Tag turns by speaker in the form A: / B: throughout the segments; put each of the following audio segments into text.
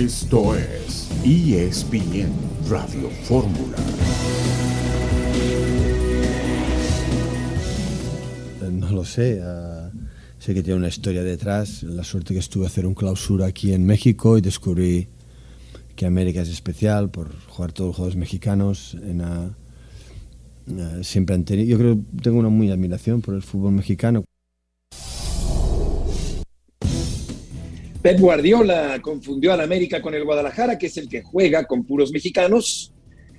A: Esto es ESPN Radio Fórmula.
B: No lo sé. ah, sé que tiene una historia detrás. La suerte que estuve a hacer un clausura aquí en México y descubrí que América es especial por jugar todos los juegos mexicanos. En, ah, ah, siempre yo creo tengo una muy admiración por el fútbol mexicano.
C: Pep Guardiola confundió al América con el Guadalajara, que es el que juega con puros mexicanos.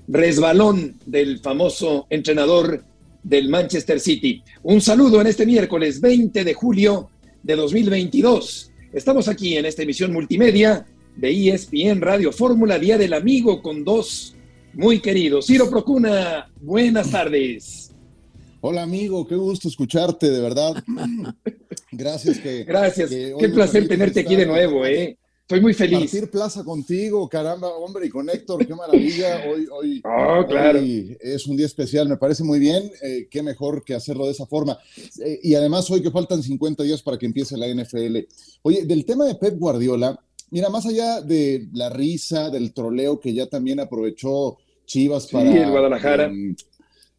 C: Resbalón del famoso entrenador del Manchester City. Un saludo en este miércoles 20 de julio de 2022. Estamos aquí en esta emisión multimedia de ESPN Radio Fórmula, Día del Amigo, con dos muy queridos. Ciro Procuna, buenas tardes.
D: Hola amigo, qué gusto escucharte, de verdad. Gracias que...
C: Gracias.
D: que
C: Qué placer tenerte aquí de nuevo, ¿eh? Estoy muy feliz.
D: Partir plaza contigo, caramba, hombre, y con Héctor, qué maravilla. Hoy, hoy,
C: Oh, claro.
D: hoy es un día especial, me parece muy bien. eh, qué mejor que hacerlo de esa forma. Eh, y además, hoy que faltan 50 días para que empiece la NFL. Oye, del tema de Pep Guardiola, mira, más allá de la risa, del troleo que ya también aprovechó Chivas
C: Sí,
D: para
C: el Guadalajara.
D: em,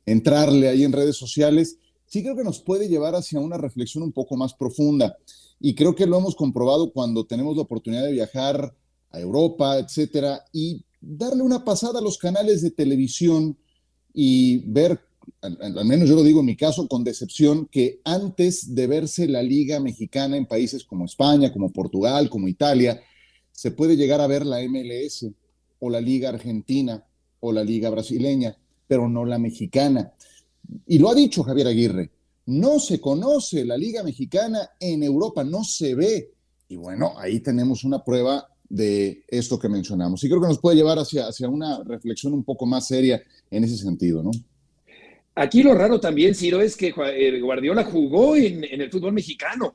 D: entrarle ahí en redes sociales, sí creo que nos puede llevar hacia una reflexión un poco más profunda. Y creo que lo hemos comprobado cuando tenemos la oportunidad de viajar a Europa, etcétera, y darle una pasada a los canales de televisión y ver, al, al menos yo lo digo en mi caso, con decepción, que antes de verse la Liga Mexicana en países como España, como Portugal, como Italia, se puede llegar a ver la MLS o la Liga Argentina o la Liga Brasileña, pero no la mexicana. Y lo ha dicho Javier Aguirre, no se conoce la Liga Mexicana en Europa, no se ve. Y bueno, ahí tenemos una prueba de esto que mencionamos. Y creo que nos puede llevar hacia, hacia una reflexión un poco más seria en ese sentido, ¿no?
C: Aquí lo raro también, Ciro, es que eh, Guardiola jugó en, en el fútbol mexicano.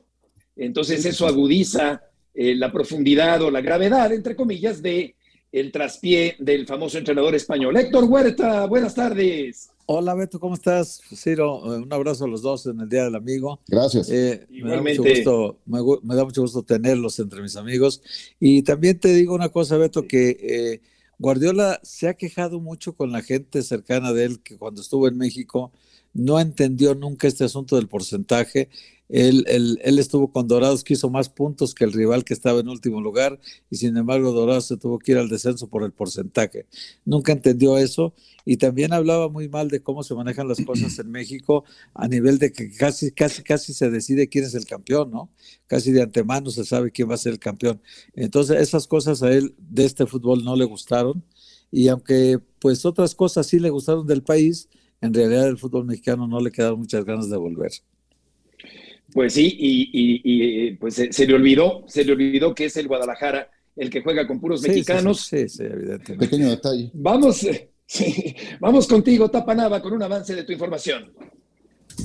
C: Entonces eso agudiza eh, la profundidad o la gravedad, entre comillas, de el traspié del famoso entrenador español. Héctor Huerta, buenas tardes.
E: Hola Beto, ¿cómo estás? Ciro, eh, un abrazo a los dos en el Día del Amigo.
D: Gracias.
E: Eh, me, da mucho gusto, me, gu- me da mucho gusto tenerlos entre mis amigos. Y también te digo una cosa, Beto, que eh, Guardiola se ha quejado mucho con la gente cercana de él, que cuando estuvo en México no entendió nunca este asunto del porcentaje. Él, él- él estuvo con Dorados, que hizo más puntos que el rival que estaba en último lugar, y sin embargo Dorados se tuvo que ir al descenso por el porcentaje. Nunca entendió eso y también hablaba muy mal de cómo se manejan las cosas en México a nivel de que casi, casi, casi se decide quién es el campeón, ¿no? Casi de antemano se sabe quién va a ser el campeón. Entonces, esas cosas a él de este fútbol no le gustaron y aunque pues otras cosas sí le gustaron del país, en realidad el fútbol mexicano no le quedaron muchas ganas de volver.
C: Pues sí, y, y- y, pues se, se le olvidó, se le olvidó que es el Guadalajara el que juega con puros
E: Sí,
C: mexicanos.
E: Sí, sí, sí, evidentemente.
D: Pequeño detalle.
C: Vamos, sí, vamos contigo, Tapanaba, con un avance de tu información.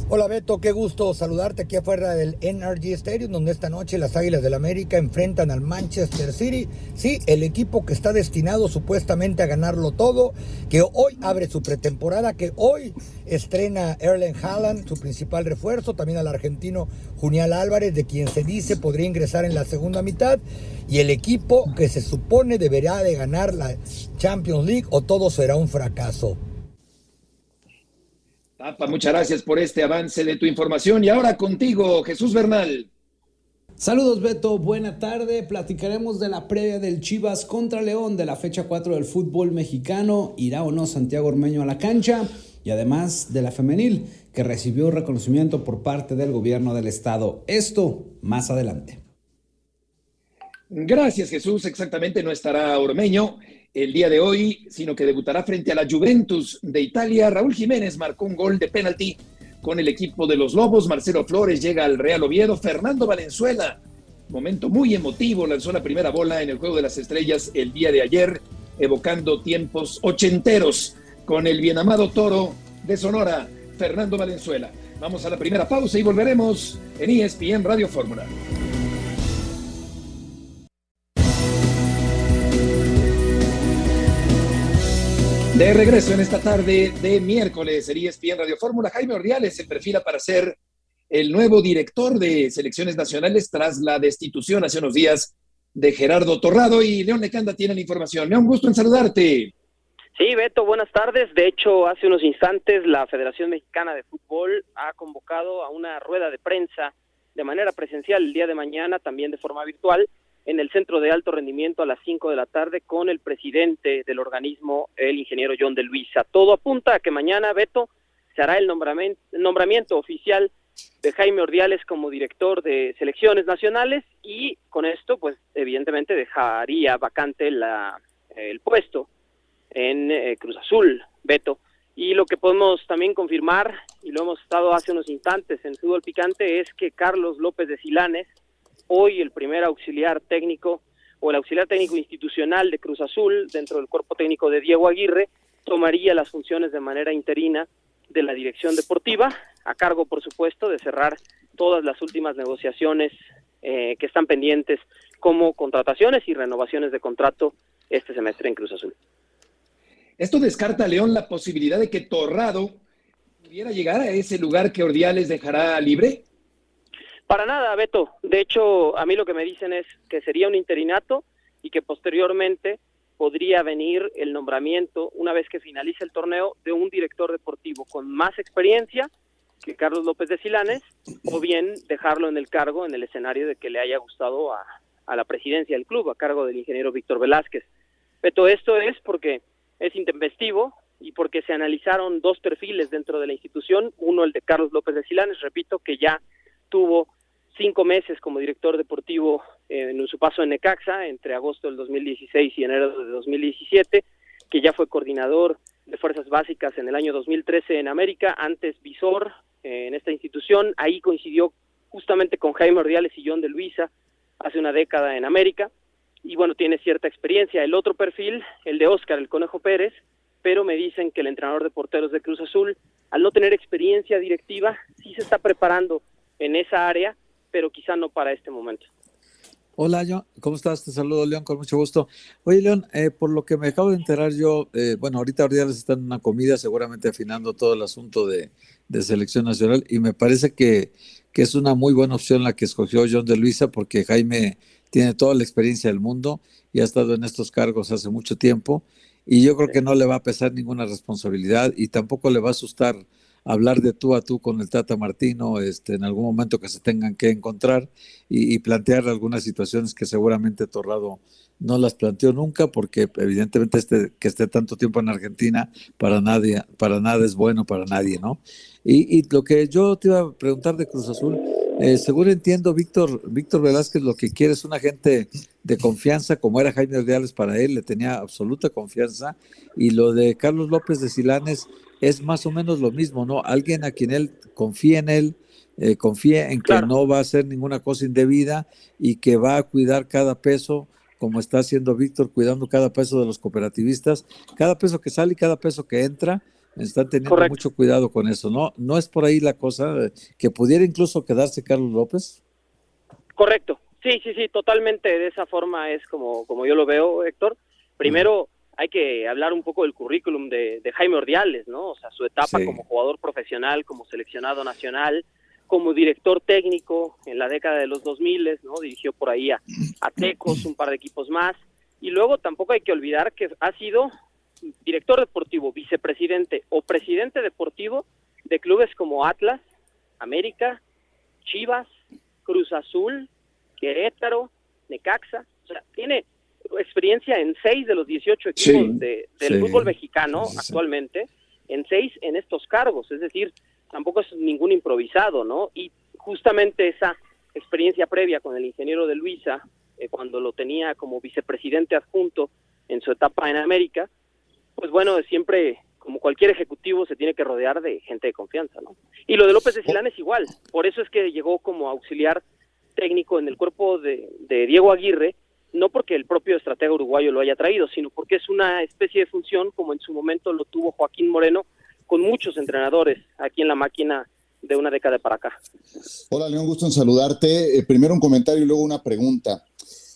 F: Hola Beto, qué gusto saludarte aquí afuera del NRG Stadium, donde esta noche las Águilas del América enfrentan al Manchester City. Sí, el equipo que está destinado supuestamente a ganarlo todo, que hoy abre su pretemporada, que hoy estrena Erlen Haaland, su principal refuerzo, también al argentino Junial Álvarez, de quien se dice podría ingresar en la segunda mitad, y el equipo que se supone deberá de ganar la Champions League o todo será un fracaso.
C: Tapa, muchas gracias por este avance de tu información. Y ahora contigo, Jesús Bernal.
G: Saludos Beto, buena tarde. Platicaremos de la previa del Chivas contra León de la fecha 4 del fútbol mexicano. ¿Irá o no Santiago Ormeño a la cancha? Y además de la femenil, que recibió reconocimiento por parte del gobierno del estado. Esto más adelante.
C: Gracias, Jesús. Exactamente, no estará Ormeño el día de hoy, sino que debutará frente a la Juventus de Italia. Raúl Jiménez marcó un gol de penalti con el equipo de los Lobos. Marcelo Flores llega al Real Oviedo. Fernando Valenzuela, momento muy emotivo, lanzó la primera bola en el Juego de las Estrellas el día de ayer, evocando tiempos ochenteros con el bien amado toro de Sonora, Fernando Valenzuela. Vamos a la primera pausa y volveremos en ESPN Radio Fórmula. De regreso en esta tarde de miércoles en ESPN Radio Fórmula, Jaime Ordiales se perfila para ser el nuevo director de selecciones nacionales tras la destitución hace unos días de Gerardo Torrado y León Lecanda tienen información. León, gusto en saludarte.
H: Sí, Beto, buenas tardes. De hecho, hace unos instantes la Federación Mexicana de Fútbol ha convocado a una rueda de prensa de manera presencial el día de mañana, también de forma virtual, en el Centro de Alto Rendimiento a las 5 de la tarde con el presidente del organismo, el ingeniero John de Luisa. Todo apunta a que mañana, Beto, se hará el nombramiento, nombramiento oficial de Jaime Ordiales como director de selecciones nacionales y con esto, pues evidentemente dejaría vacante la, el puesto en eh, Cruz Azul, Beto. Y lo que podemos también confirmar, y lo hemos estado hace unos instantes en Fútbol Picante, es que Carlos López de Silanes, hoy el primer auxiliar técnico o el auxiliar técnico institucional de Cruz Azul dentro del cuerpo técnico de Diego Aguirre, tomaría las funciones de manera interina de la dirección deportiva, a cargo, por supuesto, de cerrar todas las últimas negociaciones eh, que están pendientes como contrataciones y renovaciones de contrato este semestre en Cruz Azul.
C: ¿Esto descarta, León, la posibilidad de que Torrado pudiera llegar a ese lugar que Ordiales dejará libre?
H: Para nada, Beto. De hecho, a mí lo que me dicen es que sería un interinato y que posteriormente podría venir el nombramiento, una vez que finalice el torneo, de un director deportivo con más experiencia que Carlos López de Silanes, o bien dejarlo en el cargo, en el escenario de que le haya gustado a, la presidencia del club, a cargo del ingeniero Víctor Velázquez. Pero esto es porque es intempestivo y porque se analizaron dos perfiles dentro de la institución, uno el de Carlos López de Silanes, repito, que ya tuvo cinco meses como director deportivo eh, en su paso en Necaxa, entre agosto del 2016 y enero de 2017, que ya fue coordinador de Fuerzas Básicas en el año 2013 en América, antes visor eh, en esta institución, ahí coincidió justamente con Jaime Ordiales y John de Luisa hace una década en América, y bueno, tiene cierta experiencia. El otro perfil, el de Oscar, el Conejo Pérez, pero me dicen que el entrenador de porteros de Cruz Azul, al no tener experiencia directiva, sí se está preparando en esa área, pero quizá no para este momento.
E: Hola, John. ¿Cómo estás? Te saludo, León, con mucho gusto. Oye, León, eh, por lo que me acabo de enterar yo, eh, bueno, ahorita Ordiales está en una comida, seguramente afinando todo el asunto de, de selección nacional, y me parece que, que, es una muy buena opción la que escogió John de Luisa, porque Jaime tiene toda la experiencia del mundo y ha estado en estos cargos hace mucho tiempo y yo creo que no le va a pesar ninguna responsabilidad y tampoco le va a asustar hablar de tú a tú con el Tata Martino este, en algún momento que se tengan que encontrar y, plantear algunas situaciones que seguramente Torrado no las planteó nunca porque evidentemente este, que esté tanto tiempo en Argentina para nadie, para nada es bueno para nadie, ¿no? Y, lo que yo te iba a preguntar de Cruz Azul, eh, seguro entiendo, Víctor, Víctor Velázquez lo que quiere es una gente de confianza, como era Jaime Reales para él, le tenía absoluta confianza. Y lo de Carlos López de Silanes es más o menos lo mismo, ¿no? Alguien a quien él confía en él, eh, confía en que no va a hacer ninguna cosa indebida y que va a cuidar cada peso, como está haciendo Víctor, cuidando cada peso de los cooperativistas, cada peso que sale y cada peso que entra están teniendo mucho cuidado con eso, ¿no? ¿No es por ahí la cosa que pudiera incluso quedarse Carlos López?
H: Correcto. Sí, sí, sí, totalmente de esa forma es como, como yo lo veo, Héctor. Primero hay que hablar un poco del currículum de, Jaime Ordiales, ¿no? O sea, su etapa como jugador profesional, como seleccionado nacional, como director técnico en la década de los 2000, ¿no? Dirigió por ahí a, a Tecos, un par de equipos más. Y luego tampoco hay que olvidar que ha sido director deportivo, vicepresidente o presidente deportivo de clubes como Atlas, América, Chivas, Cruz Azul, Querétaro, Necaxa. O sea, tiene experiencia en seis de los 18 equipos de, del fútbol mexicano actualmente, en seis en estos cargos. Es decir, tampoco es ningún improvisado, ¿no? Y justamente esa experiencia previa con el ingeniero de Luisa, eh, cuando lo tenía como vicepresidente adjunto en su etapa en América, pues bueno, siempre, como cualquier ejecutivo, se tiene que rodear de gente de confianza, ¿no? Y lo de López de Silán es igual, por eso es que llegó como auxiliar técnico en el cuerpo de, Diego Aguirre, no porque el propio estratega uruguayo lo haya traído, sino porque es una especie de función como en su momento lo tuvo Joaquín Moreno con muchos entrenadores aquí en la máquina de una década para acá.
D: Hola León, gusto en saludarte. Eh, primero un comentario y luego una pregunta.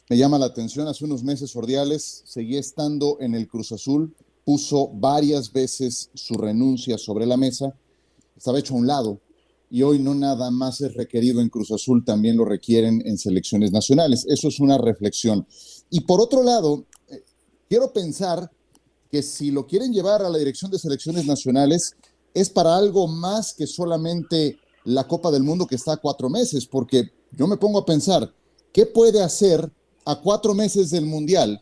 D: Me llama la atención, hace unos meses Ordiales seguía estando en el Cruz Azul, puso varias veces su renuncia sobre la mesa, estaba hecho a un lado. Y hoy no nada más es requerido en Cruz Azul, también lo requieren en selecciones nacionales. Eso es una reflexión. Y por otro lado, eh, quiero pensar que si lo quieren llevar a la dirección de selecciones nacionales, es para algo más que solamente la Copa del Mundo que está a cuatro meses, porque yo me pongo a pensar, ¿qué puede hacer a cuatro meses del Mundial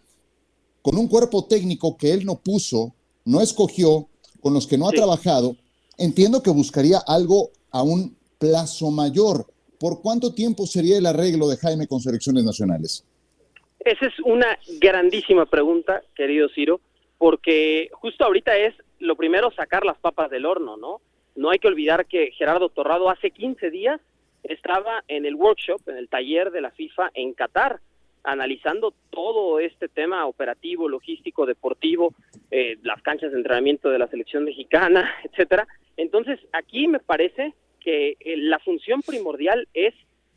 D: con un cuerpo técnico que él no puso, no escogió, con los que no ha trabajado? Entiendo que buscaría algo a un plazo mayor. ¿Por cuánto tiempo sería el arreglo de Jaime con selecciones nacionales?
H: Esa es una grandísima pregunta, querido Ciro, porque justo ahorita es lo primero sacar las papas del horno, ¿no? No hay que olvidar que Gerardo Torrado hace 15 días estaba en el workshop, en el taller de la FIFA en Qatar, analizando todo este tema operativo, logístico, deportivo, eh, las canchas de entrenamiento de la selección mexicana, etcétera. Entonces, aquí me parece que eh, la función primordial es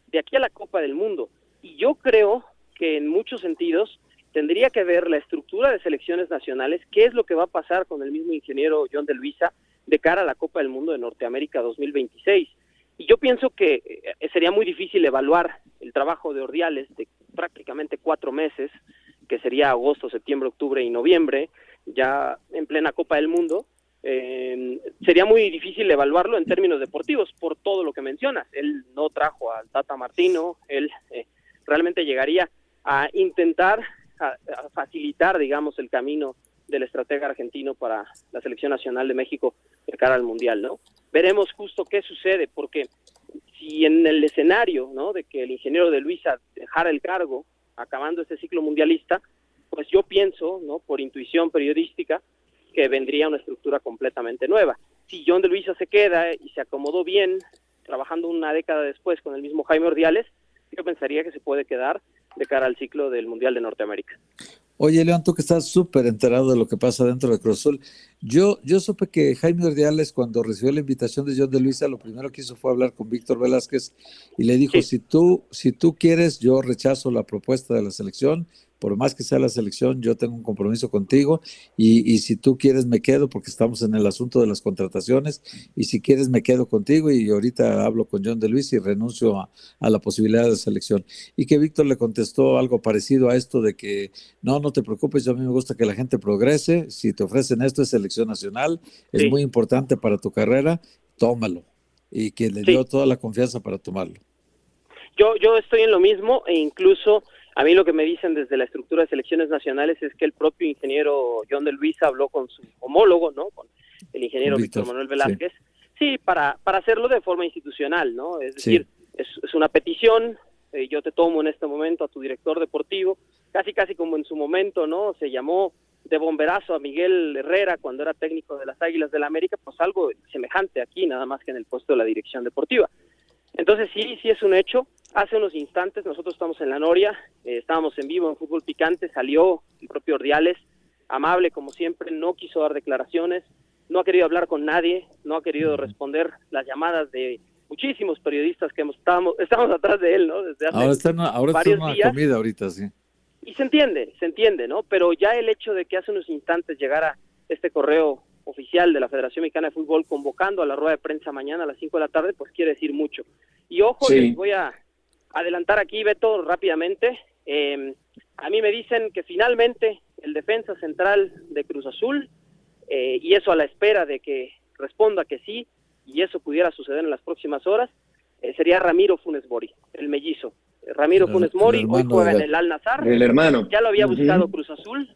H: de aquí a la Copa del Mundo. Y yo creo que en muchos sentidos tendría que ver la estructura de selecciones nacionales, qué es lo que va a pasar con el mismo ingeniero John de Luisa de cara a la Copa del Mundo de Norteamérica 2026. Y yo pienso que eh, sería muy difícil evaluar el trabajo de Ordiales de prácticamente cuatro meses, que sería agosto, septiembre, octubre y noviembre, ya en plena Copa del Mundo, eh, sería muy difícil evaluarlo en términos deportivos por todo lo que mencionas. Él no trajo al Tata Martino, él eh, realmente llegaría a intentar facilitar, digamos, el camino del estratega argentino para la selección nacional de México de cara al mundial, ¿no? Veremos justo qué sucede, porque si en el escenario. De que el ingeniero de Luisa dejara el cargo acabando este ciclo mundialista, pues yo pienso, ¿no? Por intuición periodística, que vendría una estructura completamente nueva. Si John de Luisa se queda y se acomodó bien, trabajando una década después con el mismo Jaime Ordiales, yo pensaría que se puede quedar de cara al ciclo del Mundial de Norteamérica.
E: Oye, León, tú que estás súper enterado de lo que pasa dentro de Cruz Azul. Yo, yo supe que Jaime Ordiales, cuando recibió la invitación de John de Luisa, lo primero que hizo fue hablar con Víctor Velázquez y le dijo, si, tú, si tú quieres, yo rechazo la propuesta de la selección, por más que sea la selección, yo tengo un compromiso contigo y, y, si tú quieres me quedo porque estamos en el asunto de las contrataciones y si quieres me quedo contigo y ahorita hablo con John de Luis y renuncio a, a la posibilidad de selección. Y que Víctor le contestó algo parecido a esto de que no, no te preocupes, yo a mí me gusta que la gente progrese, si te ofrecen esto es selección nacional, es muy importante para tu carrera, tómalo. Y que le dio toda la confianza para tomarlo.
H: Yo, yo estoy en lo mismo e incluso a mí lo que me dicen desde la estructura de selecciones nacionales es que el propio ingeniero John de Luisa habló con su homólogo, ¿no? Con el ingeniero Víctor, Manuel Velázquez. Sí, para, para hacerlo de forma institucional, ¿no? Es decir, es, una petición, eh, yo te tomo en este momento a tu director deportivo, casi casi como en su momento, ¿no? Se llamó de bomberazo a Miguel Herrera cuando era técnico de las Águilas del la América, pues algo semejante aquí, nada más que en el puesto de la dirección deportiva. Entonces sí, sí es un hecho. Hace unos instantes nosotros estamos en la Noria, eh, estábamos en vivo en Fútbol Picante, salió el propio Ordiales, amable como siempre, no quiso dar declaraciones, no ha querido hablar con nadie, no ha querido responder las llamadas de muchísimos periodistas que hemos, estamos, estamos atrás de él, ¿no? Desde hace
E: ahora está, ahora varios días. comida ahorita, sí.
H: Y se entiende, se entiende, ¿no? Pero ya el hecho de que hace unos instantes llegara este correo oficial de la Federación Mexicana de Fútbol convocando a la rueda de prensa mañana a las 5 de la tarde, pues quiere decir mucho. Y ojo, voy a adelantar aquí, Beto, rápidamente. Em, a mí me dicen que finalmente el defensa central de Cruz Azul, eh, y eso a la espera de que responda que sí, y eso pudiera suceder en las próximas horas, eh, sería Ramiro Funes Mori, el mellizo. Ramiro Funes Mori, hoy juega en el Al Nazar.
C: El hermano.
H: Ya lo había buscado Cruz Azul,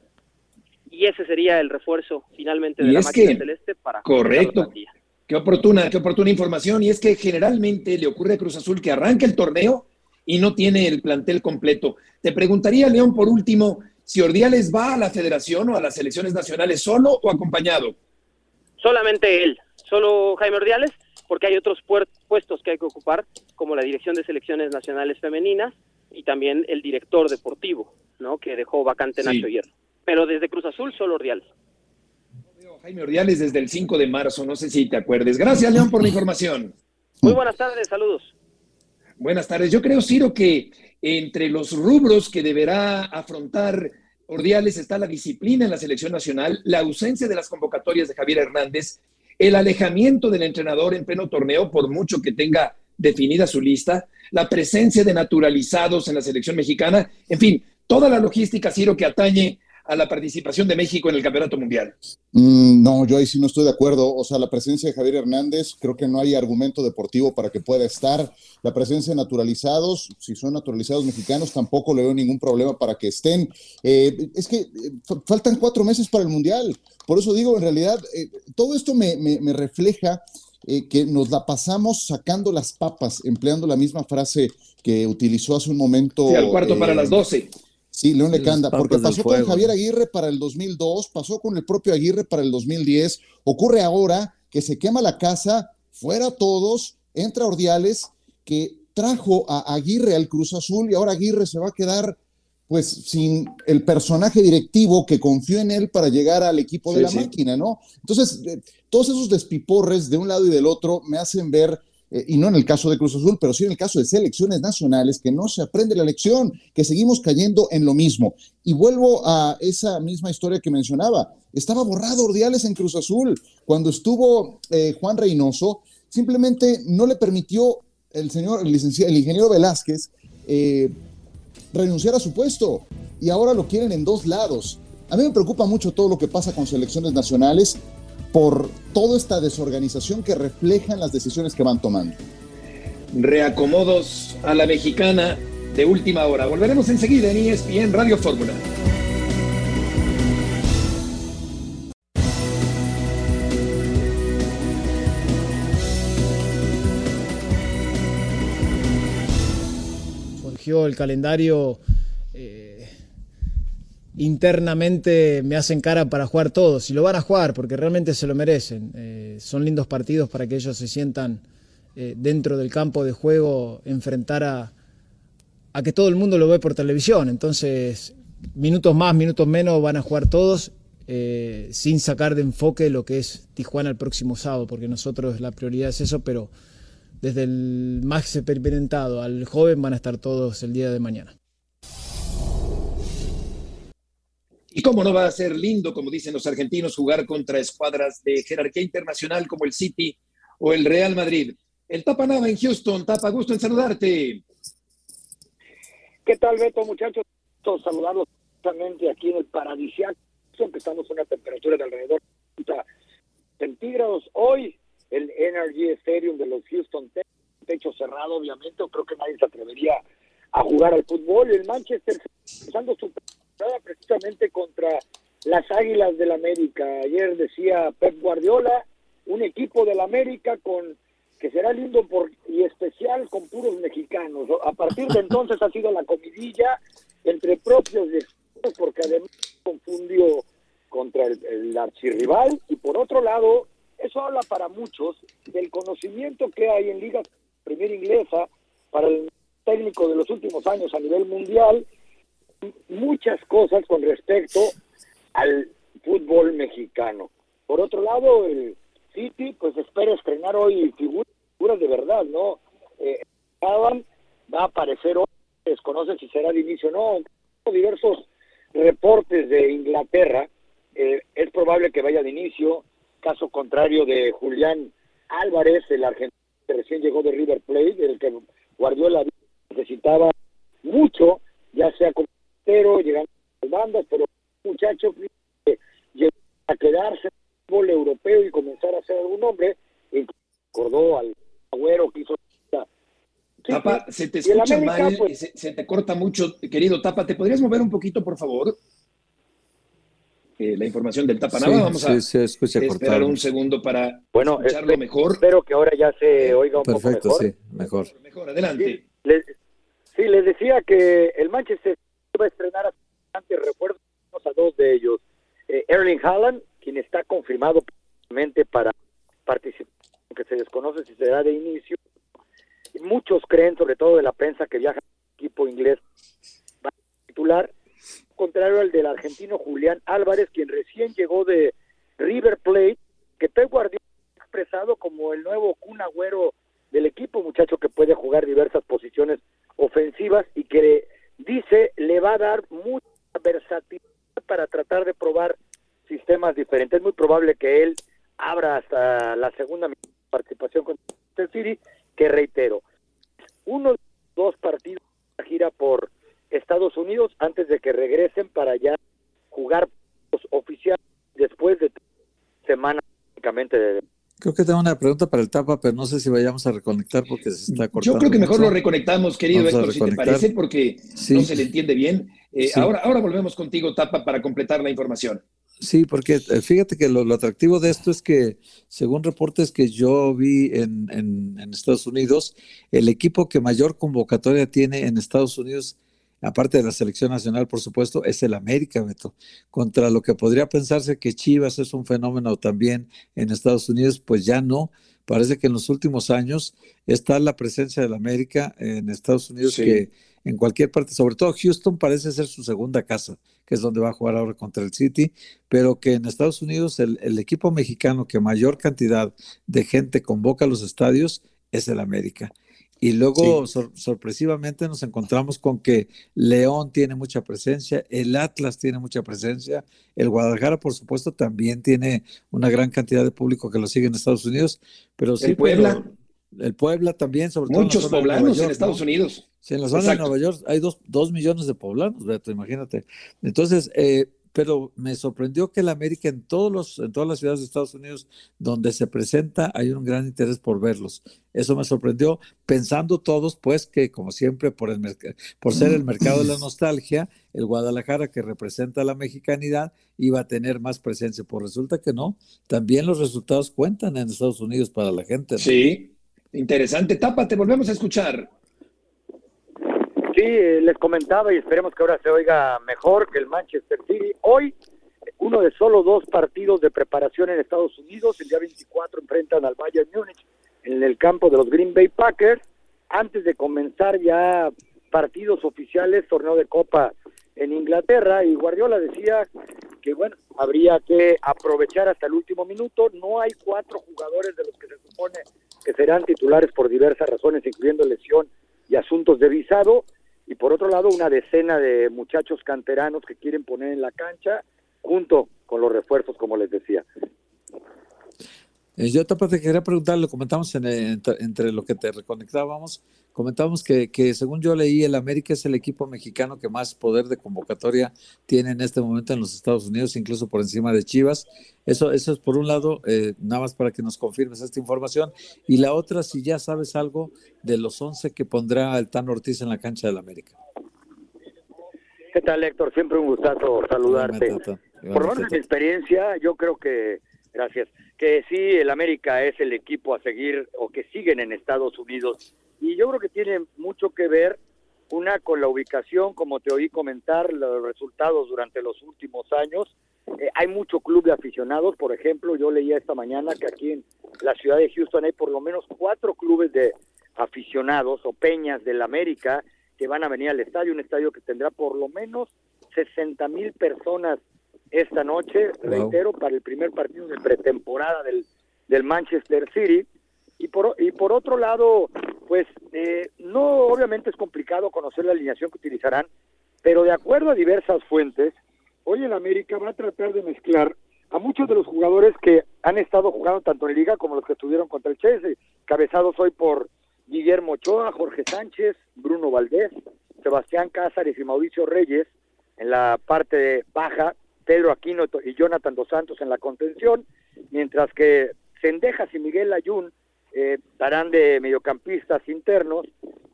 H: y ese sería el refuerzo finalmente de la máquina celeste para
C: correcto. qué oportuna qué oportuna información. Y es que generalmente le ocurre a Cruz Azul que arranca el torneo y no tiene el plantel completo. Te preguntaría León por último si Ordiales va a la Federación o a las selecciones nacionales solo o acompañado.
H: Solamente él solo Jaime Ordiales porque hay otros puestos que hay que ocupar como la dirección de selecciones nacionales femeninas y también el director deportivo no que dejó vacante Nacho Hierro pero desde Cruz Azul solo Ordiales.
C: Jaime Ordiales desde el 5 de marzo, no sé si te acuerdes. Gracias, León, por la información.
H: Muy buenas tardes, saludos.
C: Buenas tardes. Yo creo, Ciro, que entre los rubros que deberá afrontar Ordiales está la disciplina en la selección nacional, la ausencia de las convocatorias de Javier Hernández el alejamiento del entrenador en pleno torneo, por mucho que tenga definida su lista, la presencia de naturalizados en la selección mexicana, en fin, toda la logística, Ciro, que atañe a la participación de México en el Campeonato Mundial.
D: Mm, no, yo ahí sí no estoy de acuerdo. O sea, la presencia de Javier Hernández, creo que no hay argumento deportivo para que pueda estar. La presencia de naturalizados, si son naturalizados mexicanos, tampoco le veo ningún problema para que estén. Eh, es que eh, faltan cuatro meses para el Mundial. Por eso digo, en realidad, eh, todo esto me, refleja que nos la pasamos sacando las papas, empleando la misma frase que utilizó hace un momento.
C: Sí, al cuarto para las doce.
D: Sí, León Lecanda, porque pasó con Javier Aguirre para el 2002, pasó con el propio Aguirre para el 2010, ocurre ahora que se quema la casa, fuera todos, entra Ordiales, que trajo a Aguirre al Cruz Azul y ahora Aguirre se va a quedar pues sin el personaje directivo que confió en él para llegar al equipo de la máquina, ¿no? Entonces, eh, todos esos despiporres de un lado y del otro me hacen ver eh, y no en el caso de Cruz Azul, pero sí en el caso de selecciones nacionales, que no se aprende la lección, que seguimos cayendo en lo mismo. Y vuelvo a esa misma historia que mencionaba. Estaba borrado Ordiales en Cruz Azul. Cuando estuvo eh, Juan Reynoso, simplemente no le permitió el señor, el, licenciado, el ingeniero Velázquez, eh, renunciar a su puesto. Y ahora lo quieren en dos lados. A mí me preocupa mucho todo lo que pasa con selecciones nacionales por toda esta desorganización que reflejan las decisiones que van tomando.
C: Reacomodos a la mexicana de última hora. Volveremos enseguida en ESPN Radio Fórmula.
I: Surgió el calendario internamente me hacen cara para jugar todos y lo van a jugar porque realmente se lo merecen. Eh, son lindos partidos para que ellos se sientan eh, dentro del campo de juego, enfrentar a, que todo el mundo lo ve por televisión. Entonces, minutos más, minutos menos van a jugar todos eh, sin sacar de enfoque lo que es Tijuana el próximo sábado, porque nosotros la prioridad es eso, pero desde el más experimentado al joven van a estar todos el día de mañana.
C: Y cómo no va a ser lindo, como dicen los argentinos, jugar contra escuadras de jerarquía internacional como el City o el Real Madrid. El Tapa Nava en Houston. Tapa, gusto en saludarte.
J: ¿Qué tal, Beto, muchachos? Saludarlos justamente aquí en el paradisiaco. Empezamos una temperatura de alrededor de 30 centígrados. Hoy, el Energy Stadium de los Houston techo cerrado, obviamente. Creo que nadie se atrevería a jugar al fútbol. El Manchester empezando su precisamente contra las Águilas del América. Ayer decía Pep Guardiola, un equipo del América con que será lindo por, y especial con puros mexicanos. A partir de entonces ha sido la comidilla entre propios y porque además confundió contra el, el archirrival y por otro lado, eso habla para muchos del conocimiento que hay en Liga Primera Inglesa para el técnico de los últimos años a nivel mundial muchas cosas con respecto al fútbol mexicano. Por otro lado, el City pues espera estrenar hoy figuras, de verdad, ¿no? Eh, va a aparecer hoy, desconoce si será de inicio o no, diversos reportes de Inglaterra, eh, es probable que vaya de inicio, caso contrario de Julián Álvarez, el argentino que recién llegó de River Plate, del que Guardiola necesitaba mucho, ya sea como pero llegando a las bandas, pero muchacho que llegó a quedarse en el fútbol europeo y comenzar a ser algún nombre, y acordó al agüero que hizo.
C: Tapa, se te escucha mal, pues, se, te corta mucho, querido Tapa. ¿Te podrías mover un poquito, por favor? Eh, la información del Tapa Nava. Vamos a esperar un segundo para
J: bueno, escucharlo mejor. Espero que ahora ya se oiga un poco mejor.
E: sí, mejor.
C: Mejor, adelante.
J: sí, les decía que el Manchester va a estrenar a recuerdo a dos de ellos. Eh, Erling Haaland, quien está confirmado para participar, aunque se desconoce si será de inicio. muchos creen, sobre todo de la prensa que viaja al equipo inglés, va a titular, contrario al del argentino Julián Álvarez, quien recién llegó de River Plate, que Pep Guardiola ha expresado como el nuevo Kun Agüero del equipo, muchacho que puede jugar diversas posiciones ofensivas y que dice, le va a dar mucha versatilidad para tratar de probar sistemas diferentes. Es muy probable que él abra hasta la segunda participación con el City, que reitero, uno de dos partidos la gira por Estados Unidos antes de que regresen para ya jugar los oficiales después de semana de
E: Creo que tengo una pregunta para el Tapa, pero no sé si vayamos a reconectar porque se está cortando.
C: Yo creo que mejor lo reconectamos, querido Héctor, si te parece, porque no se le entiende bien. Eh, ahora, ahora volvemos contigo, Tapa, para completar la información.
E: Sí, porque eh, fíjate que lo, atractivo de esto es que, según reportes que yo vi en, en, Estados Unidos, el equipo que mayor convocatoria tiene en Estados Unidos aparte de la selección nacional, por supuesto, es el América, Beto. Contra lo que podría pensarse que Chivas es un fenómeno también en Estados Unidos, pues ya no. Parece que en los últimos años está la presencia del América en Estados Unidos que en cualquier parte, sobre todo Houston parece ser su segunda casa, que es donde va a jugar ahora contra el City, pero que en Estados Unidos el, el equipo mexicano que mayor cantidad de gente convoca a los estadios es el América. Y luego sorpresivamente nos encontramos con que León tiene mucha presencia, el Atlas tiene mucha presencia, el Guadalajara por supuesto también tiene una gran cantidad de público que lo sigue en Estados Unidos, pero sí,
C: el Puebla,
E: el Puebla también, sobre
C: todo muchos poblanos en Estados Unidos.
E: Sí, en la zona de Nueva York hay dos, dos millones de poblanos, Beto, imagínate. Entonces, eh, pero me sorprendió que el América en todos los en todas las ciudades de Estados Unidos donde se presenta hay un gran interés por verlos. Eso me sorprendió pensando todos pues que como siempre por el por ser el mercado de la nostalgia, el Guadalajara que representa la mexicanidad iba a tener más presencia, pues resulta que no. También los resultados cuentan en Estados Unidos para la gente.
C: Sí. Interesante, tápate, volvemos a escuchar.
J: Sí, eh, les comentaba y esperemos que ahora se oiga mejor que el Manchester City. Hoy, uno de solo dos partidos de preparación en Estados Unidos. El día 24 enfrentan al Bayern Múnich en el campo de los Green Bay Packers. Antes de comenzar ya partidos oficiales, torneo de Copa en Inglaterra. Y Guardiola decía que, bueno, habría que aprovechar hasta el último minuto. No hay cuatro jugadores de los que se supone que serán titulares por diversas razones, incluyendo lesión y asuntos de visado y por otro lado una decena de muchachos canteranos que quieren poner en la cancha junto con los refuerzos, como les decía.
E: Eh, yo te quería preguntar, lo comentamos en, entre lo que te reconectábamos, comentábamos que, que, según yo leí, el América es el equipo mexicano que más poder de convocatoria tiene en este momento en los Estados Unidos, incluso por encima de Chivas. Eso, eso es por un lado, eh, nada más para que nos confirmes esta información. Y la otra, si ya sabes algo de los 11 que pondrá el Tan Ortiz en la cancha del América.
J: ¿Qué tal, Héctor? Siempre un gustazo saludarte. por menos mi experiencia, yo creo que, gracias, que sí, el América es el equipo a seguir o que siguen en Estados Unidos. Y yo creo que tiene mucho que ver, una, con la ubicación, como te oí comentar, los resultados durante los últimos años. Eh, hay mucho club de aficionados, por ejemplo, yo leía esta mañana que aquí en la ciudad de Houston hay por lo menos cuatro clubes de aficionados o peñas del América que van a venir al estadio, un estadio que tendrá por lo menos 60 mil personas esta noche, reitero, para el primer partido de pretemporada del, del Manchester City. Y por, y por otro lado, pues eh, no, obviamente es complicado conocer la alineación que utilizarán, pero de acuerdo a diversas fuentes, hoy el América va a tratar de mezclar a muchos de los jugadores que han estado jugando tanto en Liga como los que estuvieron contra el Chelsea, cabezados hoy por Guillermo Ochoa, Jorge Sánchez, Bruno Valdés, Sebastián Cázares y Mauricio Reyes en la parte baja, Pedro Aquino y Jonathan Dos Santos en la contención, mientras que Cendejas y Miguel Ayun eh, darán de mediocampistas internos,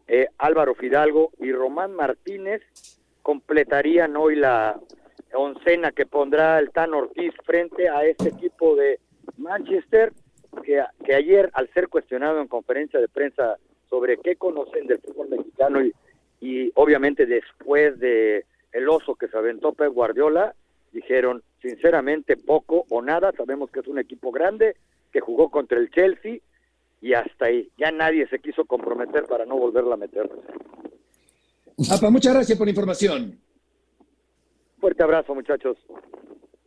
J: eh, Álvaro Fidalgo y Román Martínez completarían hoy la oncena que pondrá el Tan Ortiz frente a este equipo de Manchester, que, que ayer al ser cuestionado en conferencia de prensa sobre qué conocen del fútbol mexicano y, y obviamente después de el oso que se aventó Pep Guardiola, dijeron sinceramente poco o nada, sabemos que es un equipo grande que jugó contra el Chelsea y hasta ahí, ya nadie se quiso comprometer para no volverla a meter.
C: Apa, muchas gracias por la información.
J: Fuerte abrazo, muchachos.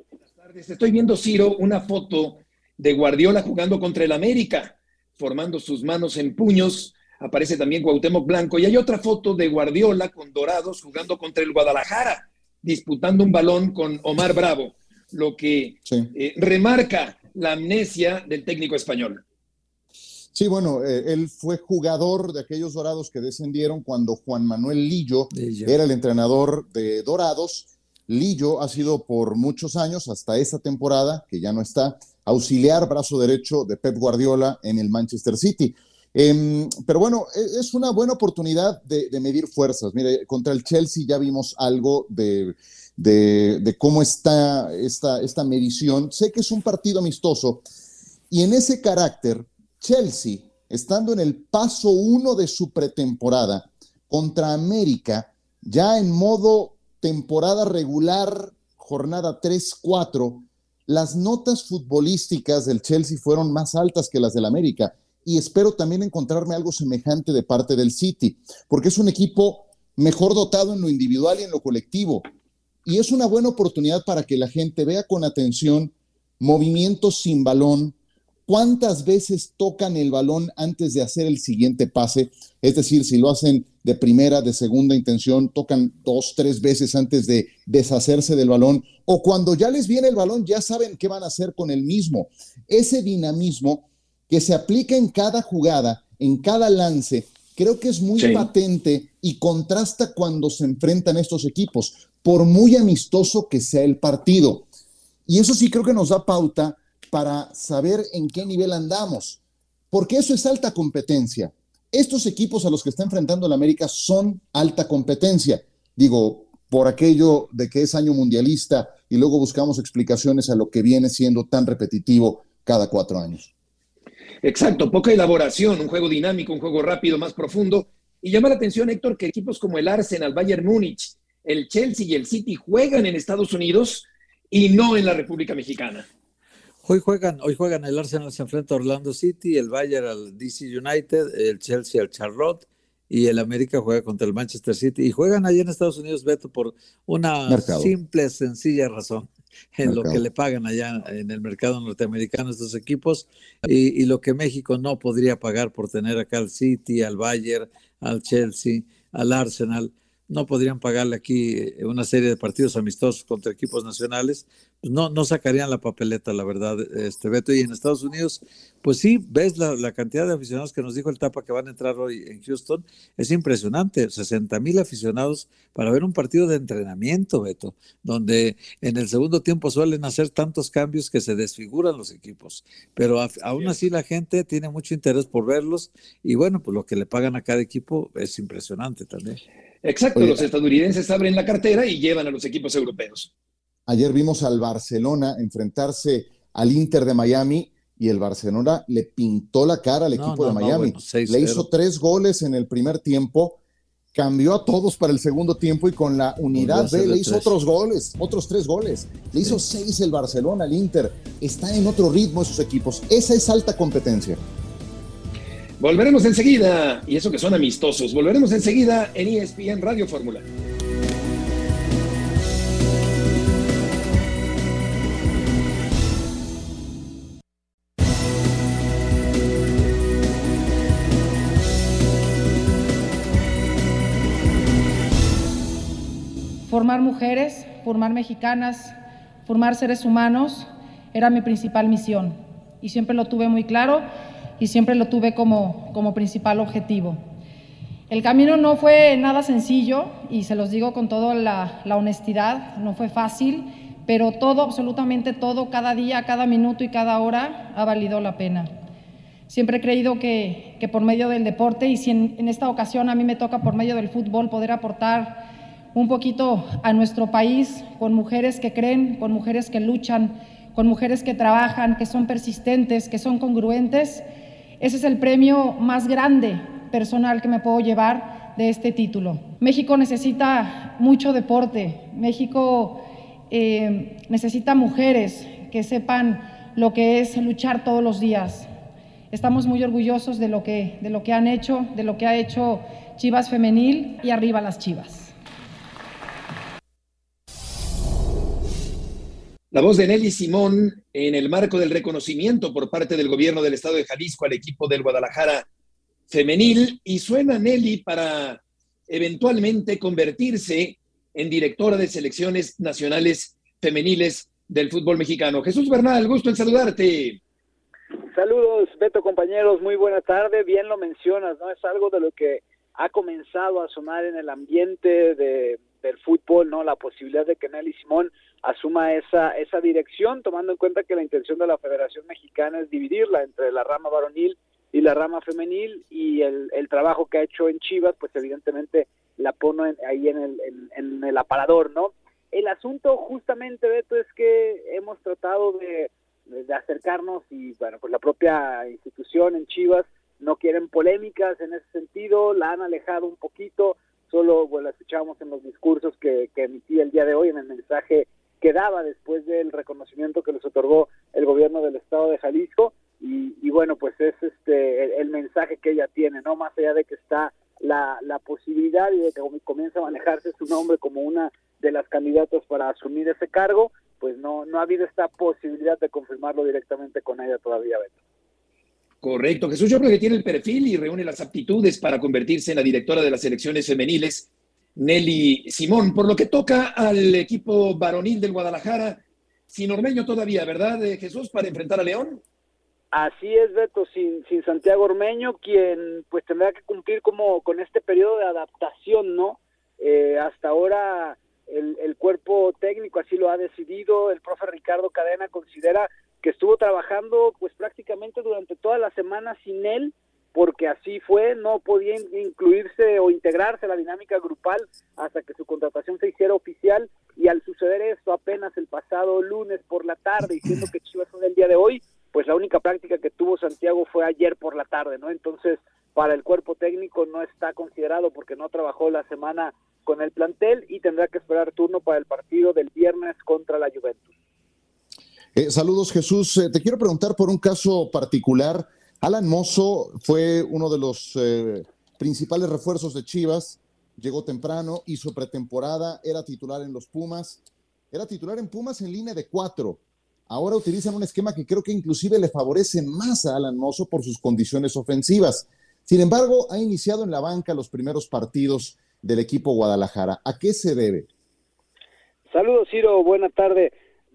C: Buenas tardes. Estoy viendo, Ciro, una foto de Guardiola jugando contra el América, formando sus manos en puños. Aparece también Cuauhtémoc Blanco. Y hay otra foto de Guardiola con Dorados jugando contra el Guadalajara disputando un balón con Omar Bravo, lo que eh, remarca la amnesia del técnico español.
D: Sí, bueno, eh, él fue jugador de aquellos dorados que descendieron cuando Juan Manuel Lillo, era el entrenador de Dorados. Lillo ha sido por muchos años, hasta esta temporada, que ya no está, auxiliar brazo derecho de Pep Guardiola en el Manchester City. Em, pero bueno, e, es una buena oportunidad de, medir fuerzas. Mire, contra el Chelsea ya vimos algo de, cómo está esta, esta medición. Sé que es un partido amistoso y en ese carácter Chelsea, estando en el paso uno de su pretemporada contra América, ya en modo temporada regular, jornada 3-4, las notas futbolísticas del Chelsea fueron más altas que las del América y espero también encontrarme algo semejante de parte del City, porque es un equipo mejor dotado en lo individual y en lo colectivo. Y es una buena oportunidad para que la gente vea con atención movimientos sin balón, cuántas veces tocan el balón antes de hacer el siguiente pase. Es decir, si lo hacen de primera, de segunda intención, tocan dos, tres veces antes de deshacerse del balón. O cuando ya les viene el balón, ya saben qué van a hacer con el mismo. Ese dinamismo que se aplica en cada jugada, en cada lance, creo que es muy patente y contrasta cuando se enfrentan estos equipos, por muy amistoso que sea el partido. Y eso sí creo que nos da pauta para saber en qué nivel andamos, porque eso es alta competencia. Estos equipos a los que está enfrentando el América son alta competencia. Digo, por aquello de que es año mundialista y luego buscamos explicaciones a lo que viene siendo tan repetitivo cada cuatro años.
C: Exacto, poca elaboración, un juego dinámico, un juego rápido, más profundo. Y llama la atención, Héctor, que equipos como el Arsenal, Bayern Múnich, el Chelsea y el City juegan en Estados Unidos y no en la República Mexicana.
E: Hoy juegan, hoy juegan el Arsenal se enfrenta a Orlando City, el Bayern al DC United, el Chelsea al Charlotte y el América juega contra el Manchester City y juegan allá en Estados Unidos, Beto, por una simple, sencilla razón en lo que le pagan allá en el mercado norteamericano estos equipos. Y, y, lo que México no podría pagar por tener acá al City, al Bayern, al Chelsea, al Arsenal no podrían pagarle aquí eh, una serie de partidos amistosos contra equipos nacionales, pues no, no sacarían la papeleta, la verdad, este Beto. Y en Estados Unidos, pues sí, ves la, cantidad de aficionados que nos dijo el Tapa que van a entrar hoy en Houston, es impresionante, 60 mil aficionados para ver un partido de entrenamiento, Beto, donde en el segundo tiempo suelen hacer tantos cambios que se desfiguran los equipos, pero aún así la gente tiene mucho interés por verlos y bueno, pues lo que le pagan a cada equipo es impresionante también.
C: Exacto, los estadounidenses abren la cartera y llevan a los equipos europeos.
D: Ayer vimos al Barcelona enfrentarse al Inter de Miami y el Barcelona le pintó la cara al equipo de Miami. le hizo tres goles en el primer tiempo, cambió a todos para el segundo tiempo y con la unidad B le hizo otros goles, otros tres goles. Le hizo seis el Barcelona al Inter. Está en otro ritmo esos equipos. Esa es alta competencia.
C: Volveremos enseguida, y eso que son amistosos, volveremos enseguida en ESPN Radio Fórmula.
K: Formar mujeres, formar mexicanas, formar seres humanos era mi principal misión y siempre lo tuve muy claro y siempre lo tuve como, como principal objetivo. El camino no fue nada sencillo y se los digo con toda la, honestidad, no fue fácil, pero todo, absolutamente todo, cada día, cada minuto y cada hora ha valido la pena. Siempre he creído que, que por medio del deporte y si en, en, esta ocasión a mí me toca por medio del fútbol poder aportar un poquito a nuestro país con mujeres que creen, con mujeres que luchan, con mujeres que trabajan, que son persistentes, que son congruentes, ese es el premio más grande personal que me puedo llevar de este título. México necesita mucho deporte, México eh, necesita mujeres que sepan lo que es luchar todos los días. Estamos muy orgullosos de lo que, de lo que han hecho, de lo que ha hecho Chivas Femenil y arriba las Chivas.
C: La voz de Nelly Simón en el marco del reconocimiento por parte del gobierno del estado de Jalisco al equipo del Guadalajara femenil y suena Nelly para eventualmente convertirse en directora de selecciones nacionales femeniles del fútbol mexicano. Jesús Bernal, gusto en saludarte.
L: Saludos, Beto, compañeros, muy buena tarde. Bien lo mencionas, ¿no? Es algo de lo que ha comenzado a sonar en el ambiente de, del fútbol, ¿no? La posibilidad de que Nelly Simón asuma esa, esa dirección, tomando en cuenta que la intención de la Federación Mexicana es dividirla entre la rama varonil y la rama femenil y el, el trabajo que ha hecho en Chivas, pues evidentemente la pone ahí en el, en, el aparador, ¿no? El asunto justamente, Beto, es que hemos tratado de, de, acercarnos y, bueno, pues la propia institución en Chivas no quieren polémicas en ese sentido, la han alejado un poquito, solo pues, la escuchamos en los discursos que, que emití el día de hoy, en el mensaje que daba después del reconocimiento que les otorgó el gobierno del estado de Jalisco. Y, bueno pues es este el, mensaje que ella tiene no más allá de que está la, la posibilidad y de que comienza a manejarse su nombre como una de las candidatas para asumir ese cargo pues no no ha habido esta posibilidad de confirmarlo directamente con ella todavía Beto.
C: Correcto, Jesús, yo creo que tiene el perfil y reúne las aptitudes para convertirse en la directora de las selecciones femeniles, Nelly Simón. Por lo que toca al equipo varonil del Guadalajara, sin Ormeño todavía, ¿verdad, eh, Jesús, para enfrentar a León?
L: Así es, Beto, sin, sin Santiago Ormeño, quien pues tendrá que cumplir como con este periodo de adaptación, ¿no? Eh, hasta ahora el, el cuerpo técnico así lo ha decidido, el profe Ricardo Cadena considera que estuvo trabajando pues prácticamente durante toda la semana sin él, porque así fue, no podía incluirse o integrarse a la dinámica grupal hasta que su contratación se hiciera oficial y al suceder esto apenas el pasado lunes por la tarde, diciendo que Chivas fue el día de hoy, pues la única práctica que tuvo Santiago fue ayer por la tarde, ¿no? Entonces, para el cuerpo técnico no está considerado porque no trabajó la semana con el plantel y tendrá que esperar turno para el partido del viernes contra la Juventus.
D: Eh, saludos Jesús, eh, te quiero preguntar por un caso particular. Alan Mozo fue uno de los eh, principales refuerzos de Chivas, llegó temprano, hizo pretemporada, era titular en los Pumas, era titular en Pumas en línea de cuatro. Ahora utilizan un esquema que creo que inclusive le favorece más a Alan Mozo por sus condiciones ofensivas. Sin embargo, ha iniciado en la banca los primeros partidos del equipo Guadalajara. ¿A qué se debe?
L: Saludos, Ciro. Buena tarde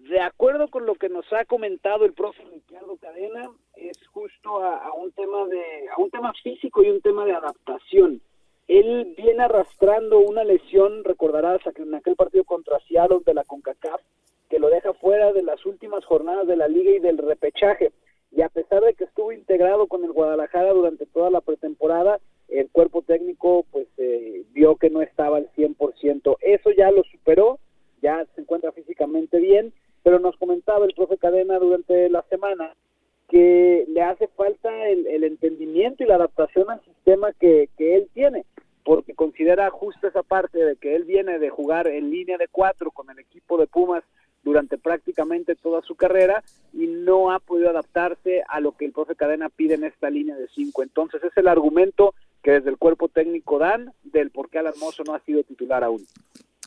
L: de acuerdo con lo que nos ha comentado el profe Ricardo Cadena, es justo a, un tema de a un tema físico y un tema de adaptación. Él viene arrastrando una lesión, recordarás en aquel partido contra Seattle de la CONCACAF, que lo deja fuera de las últimas jornadas de la liga y del repechaje. Y a pesar de que estuvo integrado con el Guadalajara durante toda la pretemporada, el cuerpo técnico pues eh, vio que no estaba al 100%. Eso ya lo superó, ya se encuentra físicamente bien pero nos comentaba el profe Cadena durante la semana que le hace falta el, entendimiento y la adaptación al sistema que, él tiene, porque considera justo esa parte de que él viene de jugar en línea de cuatro con el equipo de Pumas durante prácticamente toda su carrera y no ha podido adaptarse a lo que el profe Cadena pide en esta línea de cinco. Entonces es el argumento que desde el cuerpo técnico dan del por qué Hermoso no ha sido titular aún.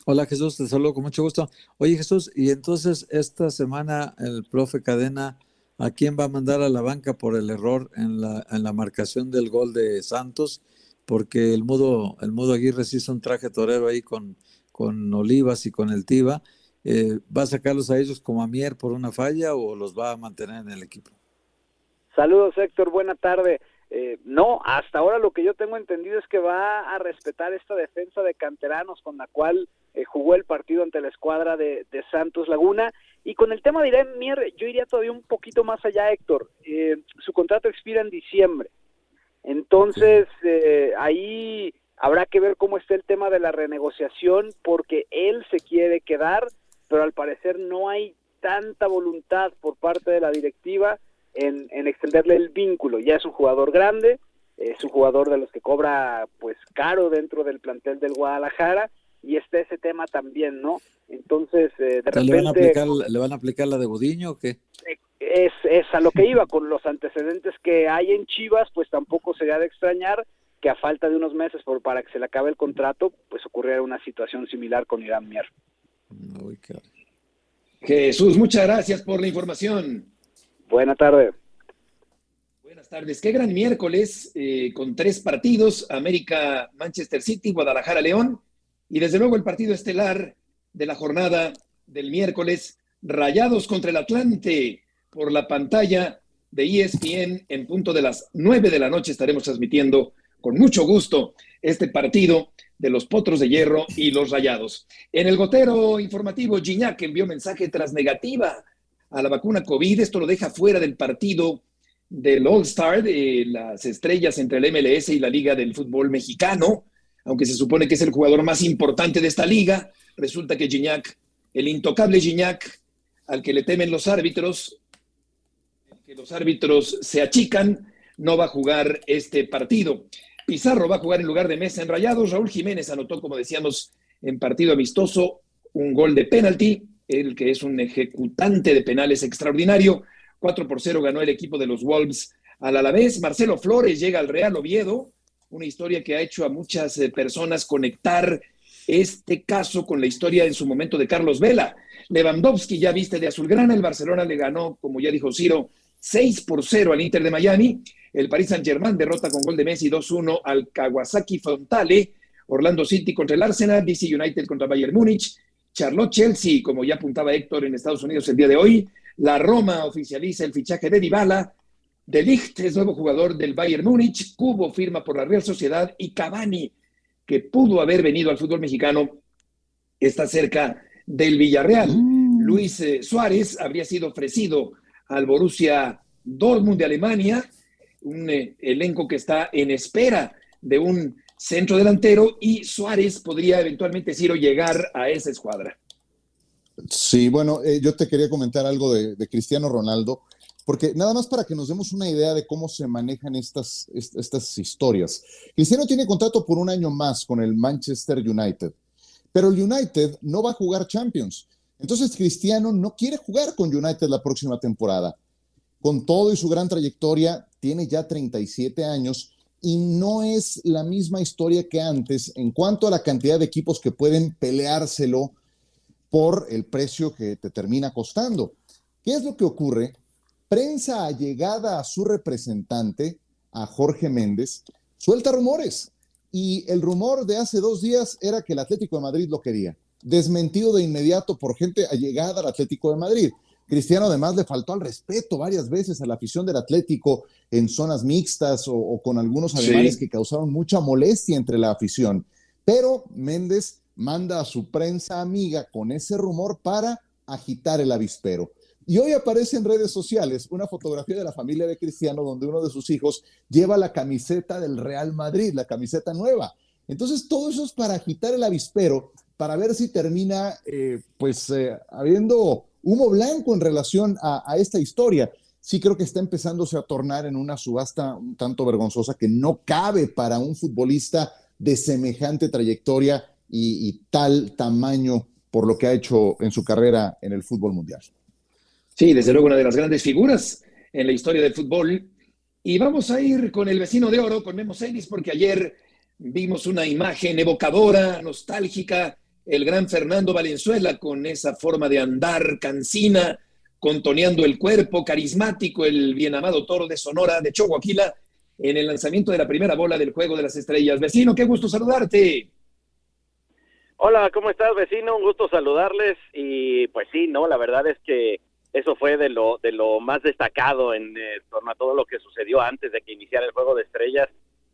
E: Hola Jesús, te saludo con mucho gusto. Oye Jesús, y entonces esta semana el profe Cadena, ¿a quién va a mandar a la banca por el error en la, en la marcación del gol de Santos? Porque el Mudo, el Mudo Aguirre se hizo un traje torero ahí con, con Olivas y con el Tiba. Eh, ¿Va a sacarlos a ellos como a Mier por una falla o los va a mantener en el equipo?
L: Saludos Héctor, buena tarde. Eh, no, hasta ahora lo que yo tengo entendido es que va a respetar esta defensa de canteranos con la cual eh, jugó el partido ante la escuadra de, Santos Laguna. Y con el tema de Irene Mier, yo iría todavía un poquito más allá, Héctor. Eh, su contrato expira en diciembre. Entonces, ahí habrá que ver cómo está el tema de la renegociación, porque él se quiere quedar, pero al parecer no hay tanta voluntad por parte de la directiva en, extenderle el vínculo. Ya es un jugador grande, es un jugador de los que cobra pues caro dentro del plantel del Guadalajara y está ese tema también, ¿no? Entonces, eh, de repente...
E: ¿Le van, a aplicar, ¿Le van a aplicar la de Budiño o qué?
L: Es, es a lo que iba, con los antecedentes que hay en Chivas, pues tampoco sería de extrañar que a falta de unos meses por, para que se le acabe el contrato, pues ocurriera una situación similar con Irán Mier.
C: Jesús, muchas gracias por la información.
L: Buenas tardes.
C: Buenas tardes. Qué gran miércoles eh, con tres partidos, América, Manchester City, Guadalajara, León, y desde luego el partido estelar de la jornada del miércoles, Rayados contra el Atlante por la pantalla de ESPN en punto de las 9 de la noche estaremos transmitiendo con mucho gusto este partido de los Potros de Hierro y los Rayados. En el gotero informativo, Gignac envió mensaje tras negativa a la vacuna COVID. Esto lo deja fuera del partido del All-Star de las estrellas entre el MLS y la Liga del Fútbol Mexicano, aunque se supone que es el jugador más importante de esta liga. Resulta que Gignac, el intocable Gignac, al que le temen los árbitros, que los árbitros se achican, no va a jugar este partido. Pizarro va a jugar en lugar de Mesa en Rayados. Raúl Jiménez anotó, como decíamos, en partido amistoso un gol de penalti, el que es un ejecutante de penales extraordinario. 4 por 0 ganó el equipo de los Wolves al Alavés. Marcelo Flores llega al Real Oviedo, una historia que ha hecho a muchas eh, personas conectar este caso con la historia en su momento de Carlos Vela. Lewandowski ya viste de azulgrana, el Barcelona le ganó, como ya dijo Ciro, 6 por 0 al Inter de Miami. El Paris Saint-Germain derrota con gol de Messi 2-1 al Kawasaki Frontale. Orlando City contra el Arsenal, DC United contra Bayern Múnich. Charlotte Chelsea, como ya apuntaba Héctor en Estados Unidos el día de hoy. La Roma oficializa el fichaje de Dybala. De Ligt es nuevo jugador del Bayern Múnich. Cubo firma por la Real Sociedad. Y Cavani, que pudo haber venido al fútbol mexicano, está cerca del Villarreal. Mm. Luis eh, Suárez habría sido ofrecido al Borussia Dortmund de Alemania, un eh, elenco que está en espera de un centro delantero y Suárez podría eventualmente decir o llegar a esa escuadra.
D: Sí, bueno, eh, yo te quería comentar algo de, Cristiano Ronaldo, porque nada más para que nos demos una idea de cómo se manejan estas, estas historias. Cristiano tiene contrato por un año más con el Manchester United, pero el United no va a jugar Champions. Entonces Cristiano no quiere jugar con United la próxima temporada. Con todo y su gran trayectoria, tiene ya 37 años y no es la misma historia que antes en cuanto a la cantidad de equipos que pueden peleárselo por el precio que te termina costando. ¿Qué es lo que ocurre? Prensa allegada a su representante, a Jorge Méndez, suelta rumores. Y el rumor de hace dos días era que el Atlético de Madrid lo quería desmentido de inmediato por gente allegada al Atlético de Madrid. Cristiano además le faltó al respeto varias veces a la afición del Atlético en zonas mixtas o, con algunos ademanes que causaron mucha molestia entre la afición. Pero Méndez manda a su prensa amiga con ese rumor para agitar el avispero. Y hoy aparece en redes sociales una fotografía de la familia de Cristiano donde uno de sus hijos lleva la camiseta del Real Madrid, la camiseta nueva. Entonces todo eso es para agitar el avispero para ver si termina, eh, pues, eh, habiendo humo blanco en relación a, esta historia. Sí creo que está empezándose a tornar en una subasta un tanto vergonzosa que no cabe para un futbolista de semejante trayectoria y, y tal tamaño por lo que ha hecho en su carrera en el fútbol mundial.
C: Sí, desde luego una de las grandes figuras en la historia del fútbol. Y vamos a ir con el vecino de oro, con Memo Celis, porque ayer vimos una imagen evocadora, nostálgica el gran Fernando Valenzuela con esa forma de andar cansina, contoneando el cuerpo, carismático, el bien amado toro de Sonora de Choaquila, en el lanzamiento de la primera bola del Juego de las Estrellas. Vecino, qué gusto saludarte.
M: Hola, ¿cómo estás, vecino? Un gusto saludarles y pues sí, no, la verdad es que eso fue de lo de lo más destacado en eh, torno a todo lo que sucedió antes de que iniciara el Juego de Estrellas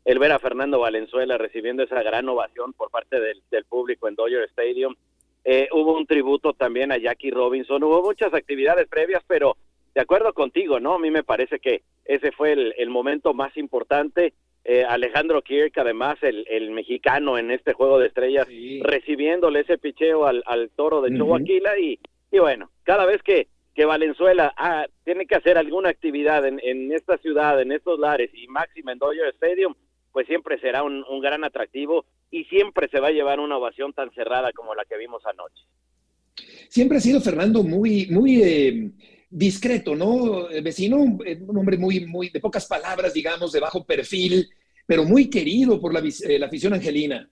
M: el ver a Fernando Valenzuela recibiendo esa gran ovación por parte del, público en Dodger Stadium. Eh, hubo un tributo también a Jackie Robinson, hubo muchas actividades previas, pero de acuerdo contigo, ¿no? A mí me parece que ese fue el, momento más importante. Eh, Alejandro Kirk, además, el, mexicano en este juego de estrellas, recibiéndole ese picheo al, toro de uh y, y bueno, cada vez que, que Valenzuela ah, tiene que hacer alguna actividad en, esta ciudad, en estos lares y máxima en Dodger Stadium, pues siempre será un, gran atractivo y siempre se va a llevar una ovación tan cerrada como la que vimos anoche.
C: Siempre ha sido Fernando muy, muy eh, discreto, ¿no? Vecino, eh, un hombre muy, muy de pocas palabras, digamos, de bajo perfil, pero muy querido por la, eh, la afición angelina.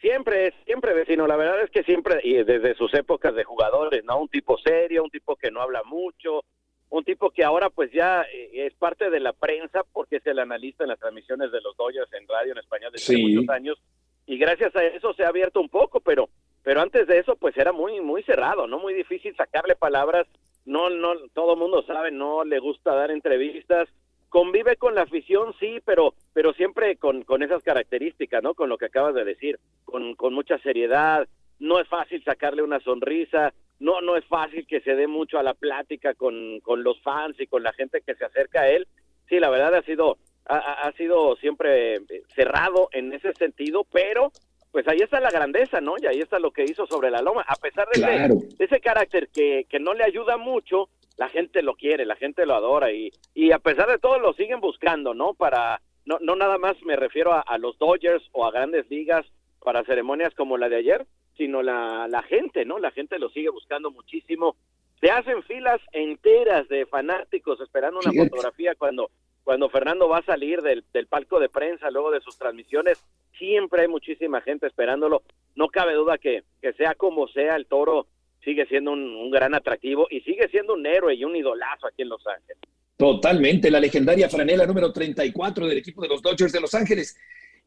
M: Siempre, siempre vecino. La verdad es que siempre, y desde sus épocas de jugadores, ¿no? Un tipo serio, un tipo que no habla mucho, un tipo que ahora pues ya eh, es parte de la prensa porque es el analista en las transmisiones de los Dodgers en radio en español desde muchos años. Y gracias a eso se ha abierto un poco, pero pero pero antes de eso pues era muy muy cerrado, no muy difícil sacarle palabras, no no todo el mundo sabe, no le gusta dar entrevistas, convive con la afición sí, pero pero siempre con, con esas características, ¿no? Con lo que acabas de decir, con, con mucha seriedad, no es fácil sacarle una sonrisa, no no es fácil que se dé mucho a la plática con, con los fans y con la gente que se acerca a él. Sí, la verdad ha sido ha, sido siempre eh, cerrado en ese sentido, pero pues ahí está la grandeza, ¿no? Y ahí está lo que hizo sobre la loma. A pesar de, ese, carácter que, que no le ayuda mucho, la gente lo quiere, la gente lo adora y, y a pesar de todo lo siguen buscando, ¿no? Para, no, no nada más me refiero a, a los Dodgers o a grandes ligas para ceremonias como la de ayer, sino la, la gente, ¿no? La gente lo sigue buscando muchísimo. Se hacen filas enteras de fanáticos esperando una fotografía cuando cuando Fernando va a salir del, del, palco de prensa luego de sus transmisiones, siempre hay muchísima gente esperándolo. No cabe duda que, que sea como sea, el toro sigue siendo un, un, gran atractivo y sigue siendo un héroe y un idolazo aquí en Los Ángeles.
C: Totalmente, la legendaria franela número 34 del equipo de los Dodgers de Los Ángeles.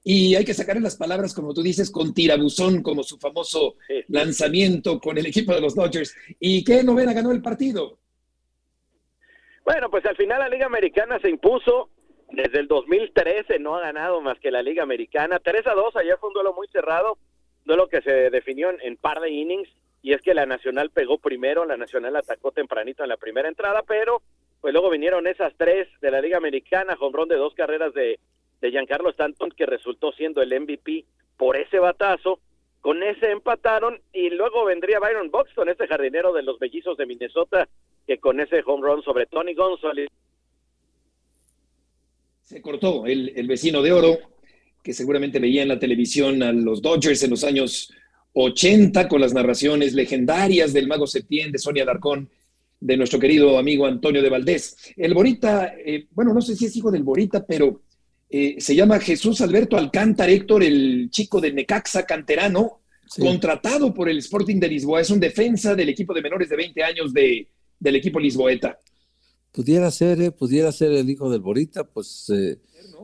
C: Y hay que sacarle las palabras, como tú dices, con tirabuzón, como su famoso lanzamiento con el equipo de los Dodgers. ¿Y qué novena ganó el partido?
M: Bueno, pues al final la Liga Americana se impuso. Desde el 2013 no ha ganado más que la Liga Americana. 3 a 2, ayer fue un duelo muy cerrado, duelo que se definió en, par de innings. Y es que la Nacional pegó primero, la Nacional atacó tempranito en la primera entrada, pero pues luego vinieron esas tres de la Liga Americana, jonrón de dos carreras de, de Giancarlo Stanton, que resultó siendo el MVP por ese batazo. Con ese empataron y luego vendría Byron Buxton, este jardinero de los bellizos de Minnesota, que con ese home run sobre Tony González.
C: Se cortó el, el vecino de oro, que seguramente veía en la televisión a los Dodgers en los años 80 con las narraciones legendarias del Mago Septién, de Sonia Darcón, de nuestro querido amigo Antonio de Valdés. El Borita, eh, bueno, no sé si es hijo del Borita, pero eh, se llama Jesús Alberto Alcántar Héctor, el chico de Necaxa canterano, contratado por el Sporting de Lisboa. Es un defensa del equipo de menores de 20 años de, del equipo lisboeta.
E: Pudiera ser, eh, pudiera ser el hijo del Borita, pues eh,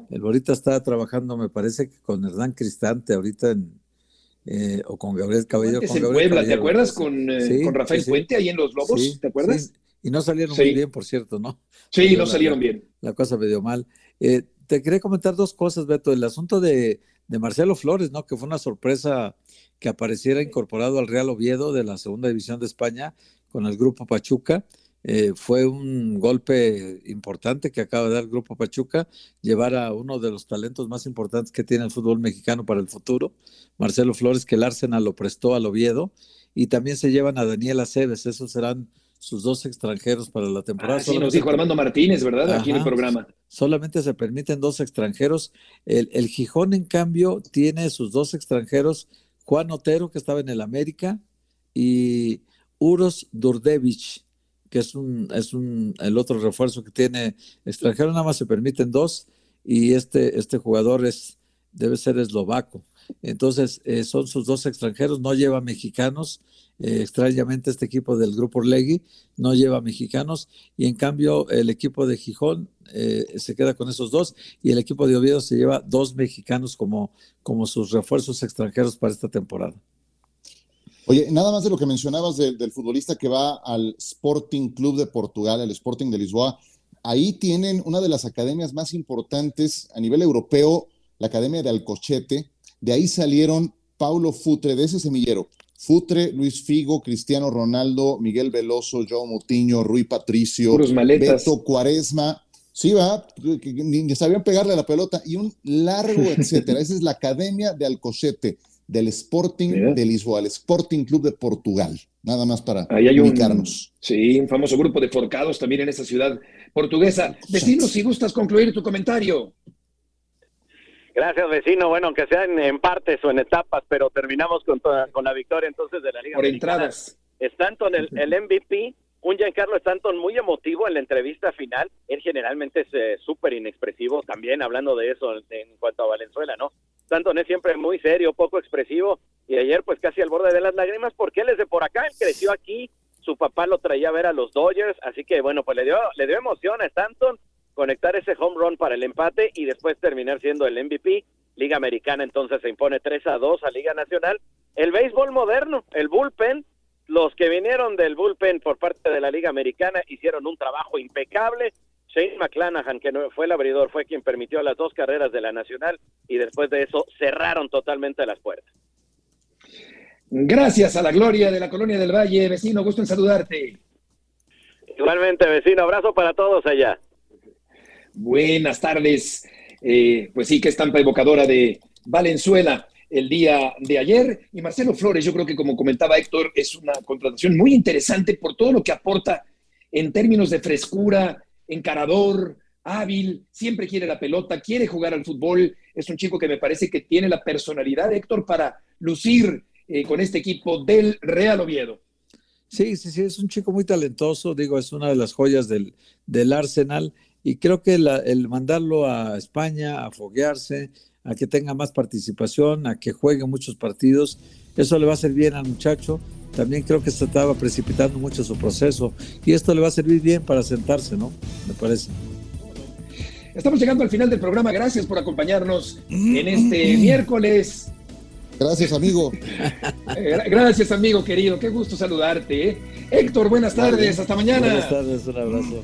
E: el Borita está trabajando, me parece que con Hernán Cristante ahorita en, eh, o con Gabriel Cabello. Con
C: en Puebla, ¿te acuerdas? Con, con Rafael Fuente ahí en Los Lobos, ¿te acuerdas?
E: Y no salieron muy bien, por cierto, ¿no?
C: Sí, no salieron bien.
E: La cosa me dio mal. te quería comentar dos cosas, Beto. El asunto de, de Marcelo Flores, ¿no? Que fue una sorpresa que apareciera incorporado al Real Oviedo de la Segunda División de España con el Grupo Pachuca. Eh, fue un golpe importante que acaba de dar el Grupo Pachuca, llevar a uno de los talentos más importantes que tiene el fútbol mexicano para el futuro, Marcelo Flores, que el Arsenal lo prestó al Oviedo, y también se llevan a Daniel Aceves, esos serán sus dos extranjeros para la temporada.
C: Ah, nos dijo Armando Martínez, ¿verdad? Aquí en el programa.
E: Solamente se permiten dos extranjeros. El, el Gijón, en cambio, tiene sus dos extranjeros, Juan Otero, que estaba en el América, y Uros Durdevich, es un, es un, el otro refuerzo que tiene extranjero, nada más se permiten dos, y este, este jugador es, debe ser eslovaco. Entonces, eh, son sus dos extranjeros, no lleva mexicanos. Eh, extrañamente, este equipo del Grupo Orlegui no lleva mexicanos, y en cambio, el equipo de Gijón eh, se queda con esos dos, y el equipo de Oviedo se lleva dos mexicanos como, como sus refuerzos extranjeros para esta temporada.
D: Oye, nada más de lo que mencionabas del futbolista que va al Sporting Club de Portugal, el Sporting de Lisboa, ahí tienen una de las academias más importantes a nivel europeo, la Academia de Alcochete. De ahí salieron Paulo Futre, de ese semillero. Futre, Luis Figo, Cristiano Ronaldo, Miguel Veloso, Joe Mutiño, Rui Patricio, Beto Cuaresma. Sí, va, ni sabían pegarle a la pelota y un largo etcétera. Esa es la Academia de Alcochete del Sporting de Lisboa, el Sporting Club de Portugal. Nada más para
C: Ahí hay ubicarnos. Un, sí, un famoso grupo de forcados también en esa ciudad portuguesa. Vecino, si gustas concluir tu comentario.
M: Gracias, vecino. Bueno, aunque sean en partes o en etapas, pero terminamos con, con la victoria entonces de la Liga.
C: Por entradas.
M: Stanton, el, el MVP, un Giancarlo Stanton muy emotivo en la entrevista final. Él generalmente es eh, súper inexpresivo también, hablando de eso en cuanto a Valenzuela, ¿no? Stanton es siempre muy serio, poco expresivo, y ayer pues casi al borde de las lágrimas porque él es de por acá, él creció aquí, su papá lo traía a ver a los Dodgers, así que bueno, pues le dio, le dio emoción a Stanton conectar ese home run para el empate y después terminar siendo el MVP. Liga Americana entonces se impone 3 a 2 a Liga Nacional el béisbol moderno, el bullpen, los que vinieron del bullpen por parte de la Liga Americana hicieron un trabajo impecable. Shane McClanahan, que fue el abridor, fue quien permitió las dos carreras de la Nacional y después de eso cerraron totalmente las puertas.
C: Gracias a la gloria de la Colonia del Valle, vecino, gusto en saludarte.
M: Igualmente, vecino, abrazo para todos allá.
C: Buenas tardes. Eh, pues sí, que estampa evocadora de Valenzuela el día de ayer. Y Marcelo Flores, yo creo que como comentaba Héctor, es una contratación muy interesante por todo lo que aporta en términos de frescura, encarador, hábil, siempre quiere la pelota, quiere jugar al fútbol. Es un chico que me parece que tiene la personalidad, Héctor, para lucir eh, con este equipo del Real Oviedo.
E: Sí, sí, sí, es un chico muy talentoso, digo, es una de las joyas del, del Arsenal y creo que el mandarlo a España a foguearse, a que tenga más participación, a que juegue muchos partidos. Eso le va a servir bien al muchacho. También creo que se estaba precipitando mucho su proceso y esto le va a servir bien para sentarse, ¿no? Me parece.
C: Estamos llegando al final del programa. Gracias por acompañarnos en este miércoles.
D: Gracias, amigo.
C: Eh, gracias, amigo querido. Qué gusto saludarte. ¿eh? Héctor, buenas tardes. Hasta mañana.
E: Buenas tardes, un abrazo.